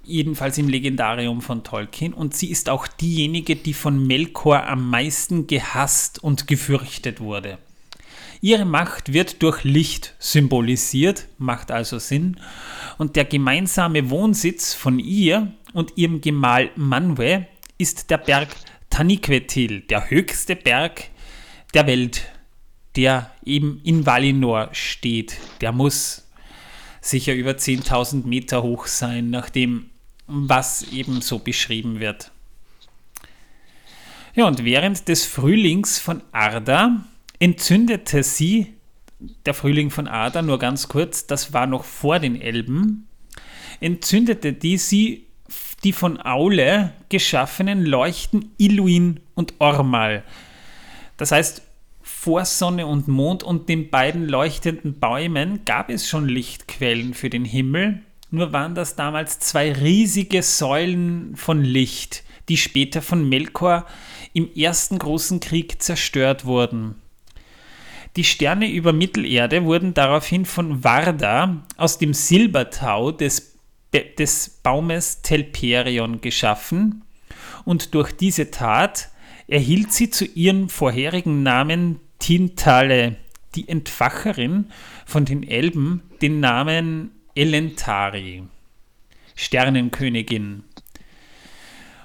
jedenfalls im Legendarium von Tolkien, und sie ist auch diejenige, die von Melkor am meisten gehasst und gefürchtet wurde. Ihre Macht wird durch Licht symbolisiert, macht also Sinn, und der gemeinsame Wohnsitz von ihr und ihrem Gemahl Manwe ist der Berg Taniquetil, der höchste Berg der Welt, der eben in Valinor steht. Der muss sicher über 10.000 Meter hoch sein, nachdem was eben so beschrieben wird. Ja, und während des Frühlings von Arda entzündete sie, der Frühling von Arda, nur ganz kurz, das war noch vor den Elben, entzündete die sie die von Aule geschaffenen Leuchten Iluin und Ormal. Das heißt, vor Sonne und Mond und den beiden leuchtenden Bäumen gab es schon Lichtquellen für den Himmel, nur waren das damals zwei riesige Säulen von Licht, die später von Melkor im ersten großen Krieg zerstört wurden. Die Sterne über Mittelerde wurden daraufhin von Varda aus dem Silbertau des, des Baumes Telperion geschaffen und durch diese Tat erhielt sie zu ihrem vorherigen Namen Tintale, die Entfacherin von den Elben, den Namen Elentari, Sternenkönigin.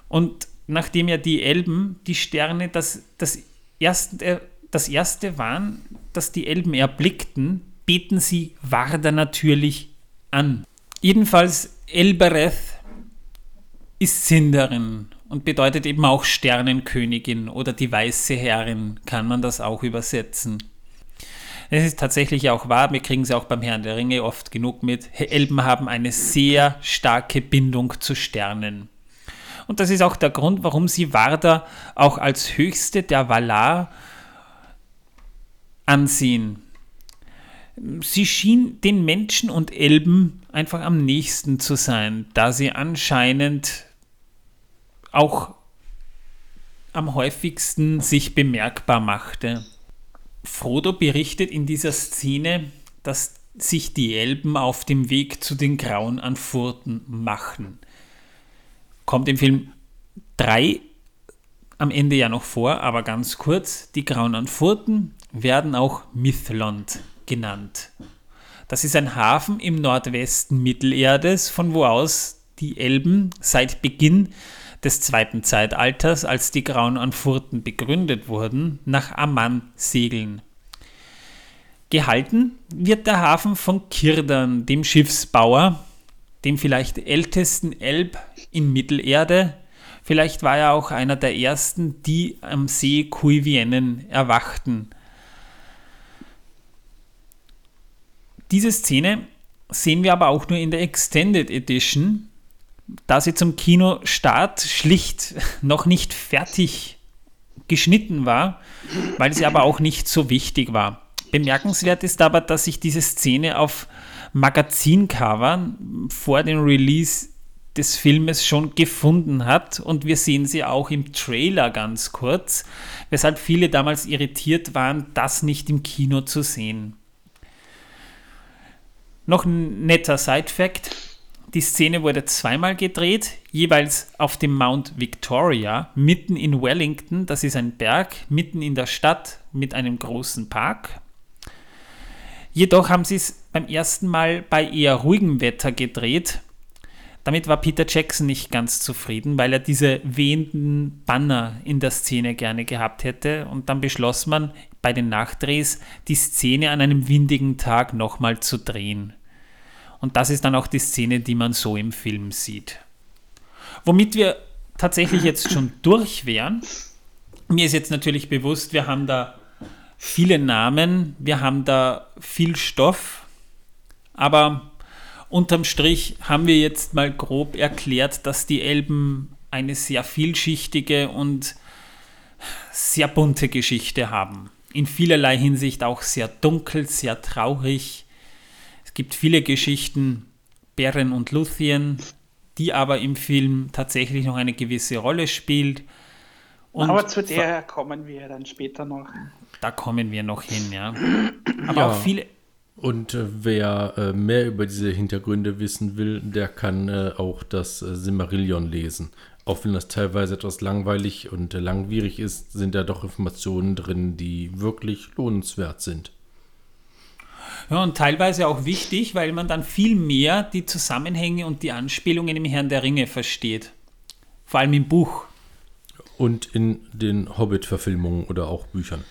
Und nachdem ja die Elben, die Sterne, das, das, erste, das erste waren, dass die Elben erblickten, beten sie Warda natürlich an. Jedenfalls Elbereth ist Sinderin und bedeutet eben auch Sternenkönigin oder die weiße Herrin, kann man das auch übersetzen. Es ist tatsächlich auch wahr, wir kriegen es auch beim Herrn der Ringe oft genug mit. Elben haben eine sehr starke Bindung zu Sternen. Und das ist auch der Grund, warum sie Varda auch als höchste der Valar ansehen. Sie schien den Menschen und Elben einfach am nächsten zu sein, da sie anscheinend auch am häufigsten sich bemerkbar machte. Frodo berichtet in dieser Szene, dass sich die Elben auf dem Weg zu den Grauen an Furten machen. Kommt im Film 3 am Ende ja noch vor, aber ganz kurz, die Grauen an Furten werden auch Mithlond genannt. Das ist ein Hafen im Nordwesten Mittelerdes, von wo aus die Elben seit Beginn des zweiten Zeitalters, als die Grauen an Furten begründet wurden, nach Amman segeln. Gehalten wird der Hafen von Kirdan, dem Schiffsbauer, dem vielleicht ältesten Elb in Mittelerde. Vielleicht war er auch einer der ersten, die am See Kuiviennen erwachten. Diese Szene sehen wir aber auch nur in der Extended Edition, da sie zum Kinostart schlicht noch nicht fertig geschnitten war, weil sie aber auch nicht so wichtig war. Bemerkenswert ist aber, dass sich diese Szene auf Magazincovern vor dem Release des Filmes schon gefunden hat und wir sehen sie auch im Trailer ganz kurz, weshalb viele damals irritiert waren, das nicht im Kino zu sehen. Noch ein netter Side-Fact. Die Szene wurde zweimal gedreht, jeweils auf dem Mount Victoria, mitten in Wellington. Das ist ein Berg, mitten in der Stadt mit einem großen Park. Jedoch haben sie es beim ersten Mal bei eher ruhigem Wetter gedreht. Damit war Peter Jackson nicht ganz zufrieden, weil er diese wehenden Banner in der Szene gerne gehabt hätte. Und dann beschloss man bei den Nachdrehs, die Szene an einem windigen Tag nochmal zu drehen. Und das ist dann auch die Szene, die man so im Film sieht. Womit wir tatsächlich jetzt schon (laughs) durch wären. Mir ist jetzt natürlich bewusst, wir haben da viele Namen, wir haben da viel Stoff, aber unterm Strich haben wir jetzt mal grob erklärt, dass die Elben eine sehr vielschichtige und sehr bunte Geschichte haben. In vielerlei Hinsicht auch sehr dunkel, sehr traurig, es gibt viele Geschichten, Beren und Luthien, die aber im Film tatsächlich noch eine gewisse Rolle spielt. Und aber zu der kommen wir dann später noch. Da kommen wir noch hin, ja. Aber ja. auch viele. Und äh, wer äh, mehr über diese Hintergründe wissen will, der kann äh, auch das äh, Simmerillion lesen. Auch wenn das teilweise etwas langweilig und äh, langwierig ist, sind da doch Informationen drin, die wirklich lohnenswert sind. Ja, und teilweise auch wichtig, weil man dann viel mehr die Zusammenhänge und die Anspielungen im Herrn der Ringe versteht. Vor allem im Buch. Und in den Hobbit-Verfilmungen oder auch Büchern.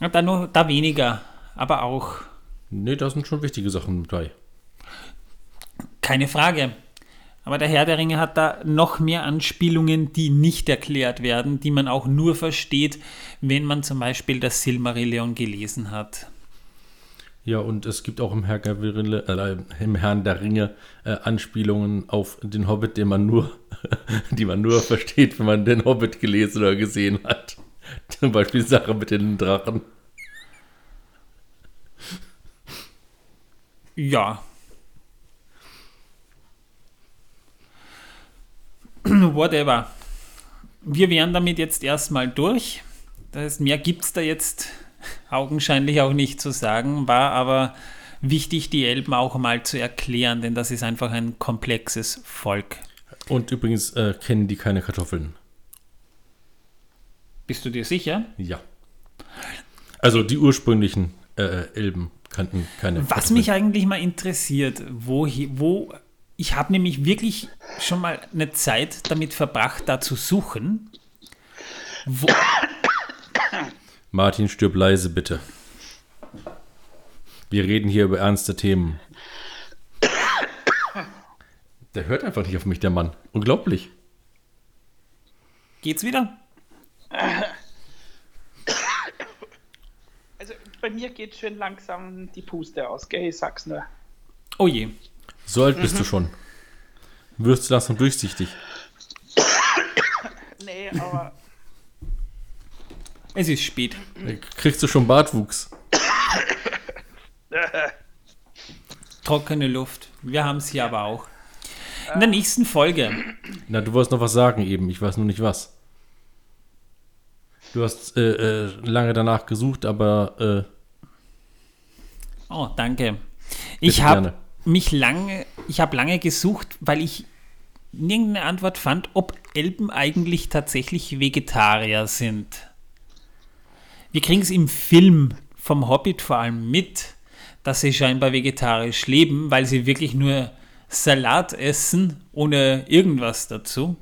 Ja, da, nur, da weniger, aber auch. Nee, da sind schon wichtige Sachen dabei. Keine Frage. Aber der Herr der Ringe hat da noch mehr Anspielungen, die nicht erklärt werden, die man auch nur versteht, wenn man zum Beispiel das Silmarillion gelesen hat. Ja, und es gibt auch im, Herr äh, im Herrn der Ringe äh, Anspielungen auf den Hobbit, den man nur, (laughs) die man nur versteht, wenn man den Hobbit gelesen oder gesehen hat. (laughs) Zum Beispiel die Sache mit den Drachen. Ja. (clears throat) Whatever. Wir wären damit jetzt erstmal durch. Das heißt, mehr gibt es da jetzt augenscheinlich auch nicht zu sagen, war aber wichtig, die Elben auch mal zu erklären, denn das ist einfach ein komplexes Volk. Und übrigens äh, kennen die keine Kartoffeln. Bist du dir sicher? Ja. Also die ursprünglichen äh, Elben kannten keine Was Kartoffeln. mich eigentlich mal interessiert, wo, wo ich habe nämlich wirklich schon mal eine Zeit damit verbracht, da zu suchen. Wo, Martin, stirb leise, bitte. Wir reden hier über ernste Themen. Der hört einfach nicht auf mich, der Mann. Unglaublich. Geht's wieder? Also bei mir geht schön langsam die Puste aus, gell? Ich sag's nur. Oh je. So alt bist mhm. du schon. Wirst du langsam durchsichtig? nee, aber es ist spät. Kriegst du schon Bartwuchs? Trockene Luft. Wir haben es hier aber auch. In der nächsten Folge. Na, du wolltest noch was sagen eben. Ich weiß nur nicht was. Du hast äh, äh, lange danach gesucht, aber. Äh, oh, danke. Ich habe mich lange, ich habe lange gesucht, weil ich nirgendeine Antwort fand, ob Elben eigentlich tatsächlich Vegetarier sind. Wir kriegen es im Film vom Hobbit vor allem mit, dass sie scheinbar vegetarisch leben, weil sie wirklich nur Salat essen, ohne irgendwas dazu.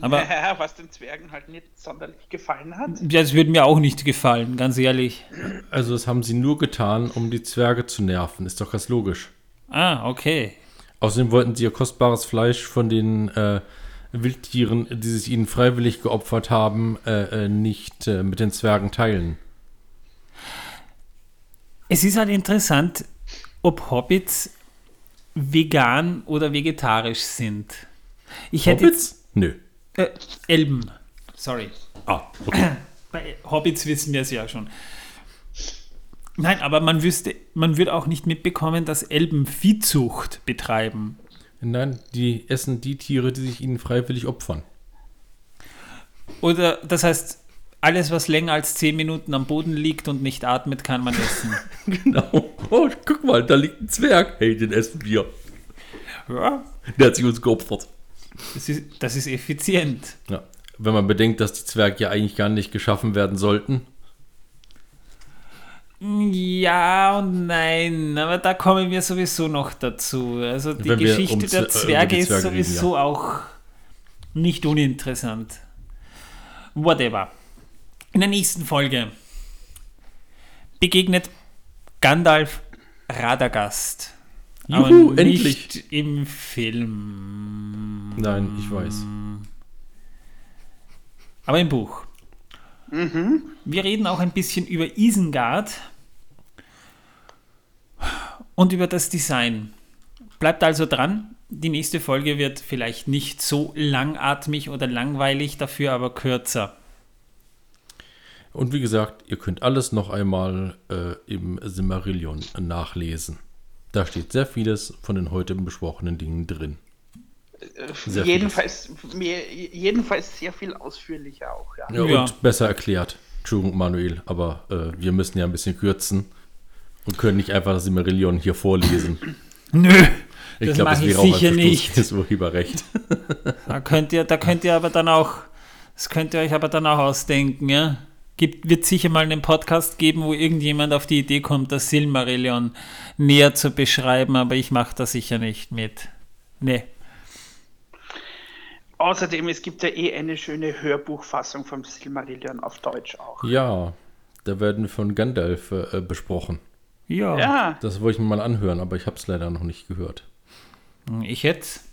Aber ja, was den Zwergen halt nicht sonderlich gefallen hat. Ja, das würde mir auch nicht gefallen, ganz ehrlich. Also das haben sie nur getan, um die Zwerge zu nerven. Ist doch ganz logisch. Ah, okay. Außerdem wollten sie ihr kostbares Fleisch von den äh, Wildtieren, die sich ihnen freiwillig geopfert haben, äh, äh, nicht äh, mit den Zwergen teilen. Es ist halt interessant, ob Hobbits vegan oder vegetarisch sind. Ich hätte Hobbits? Nö. Äh, Elben. Sorry. Ah, okay. (clears throat) Bei Hobbits wissen wir es ja schon. Nein, aber man wüsste, man würde auch nicht mitbekommen, dass Elben Viehzucht betreiben. Nein, die essen die Tiere, die sich ihnen freiwillig opfern. Oder das heißt, alles, was länger als 10 Minuten am Boden liegt und nicht atmet, kann man essen. (laughs) genau. Oh, guck mal, da liegt ein Zwerg. Hey, den essen wir. Ja, Der hat sich uns geopfert. das ist, das ist effizient. Ja. Wenn man bedenkt, dass die Zwerge ja eigentlich gar nicht geschaffen werden sollten. Ja und nein, aber da kommen wir sowieso noch dazu. Also die Wenn Geschichte um der Z- äh, Zwerge ist Zwerge reden, sowieso auch nicht uninteressant. Whatever. In der nächsten Folge begegnet Gandalf Radagast. aber Juhu, nicht endlich. im Film, Nein, ich weiß. aber im Buch. Wir reden auch ein bisschen über Isengard und über das Design. Bleibt also dran. Die nächste Folge wird vielleicht nicht so langatmig oder langweilig, dafür aber kürzer. Und wie gesagt, ihr könnt alles noch einmal äh, im Simmerillion nachlesen. Da steht sehr vieles von den heute besprochenen Dingen drin. Sehr jedenfalls, mir, jedenfalls sehr viel ausführlicher auch, ja. Ja, Ja. Und besser erklärt. Entschuldigung, Manuel, aber äh, wir müssen ja ein bisschen kürzen und können nicht einfach das Simmerillion hier vorlesen. (clears throat) Nö, Ich das glaube, mache das ich wäre auch sicher nicht. des Urheberrecht. (laughs) Da könnt ihr, da könnt ihr aber dann auch, das könnt ihr euch aber dann auch ausdenken, ja. Gibt, wird sicher mal einen Podcast geben, wo irgendjemand auf die Idee kommt, das Silmarillion näher zu beschreiben, aber ich mache da sicher nicht mit. Nee. Außerdem, es gibt ja eh eine schöne Hörbuchfassung vom Silmarillion auf Deutsch auch. Ja, da werden wir von Gandalf äh, besprochen. Ja. Ja, Das wollte ich mir mal anhören, aber ich habe es leider noch nicht gehört. Ich jetzt.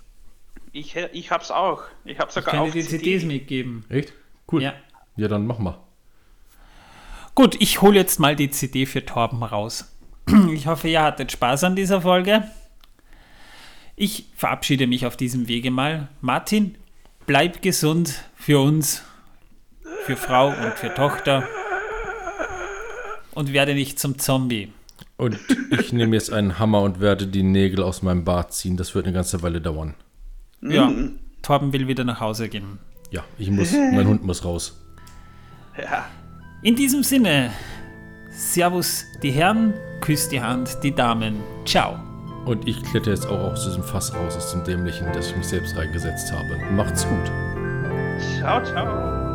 ich, ich hab's auch. Ich habe Ich sogar kann auch dir die CDs mitgeben. Echt? Cool. Ja. ja, dann mach mal. Gut, ich hole jetzt mal die CD für Torben raus. (clears throat) Ich hoffe, ihr hattet Spaß an dieser Folge. Ich verabschiede mich auf diesem Wege mal. Martin, bleib gesund für uns, für Frau und für Tochter. Und werde nicht zum Zombie. Und ich nehme jetzt einen Hammer und werde die Nägel aus meinem Bart ziehen. Das wird eine ganze Weile dauern. Ja, Torben will wieder nach Hause gehen. Ja, ich muss, mein Hund muss raus. Ja. In diesem Sinne, Servus die Herren, küsst die Hand die Damen. Ciao. Und ich kletter jetzt auch aus diesem Fass raus, aus dem Dämlichen, das ich mich selbst reingesetzt habe. Macht's gut. Ciao, ciao.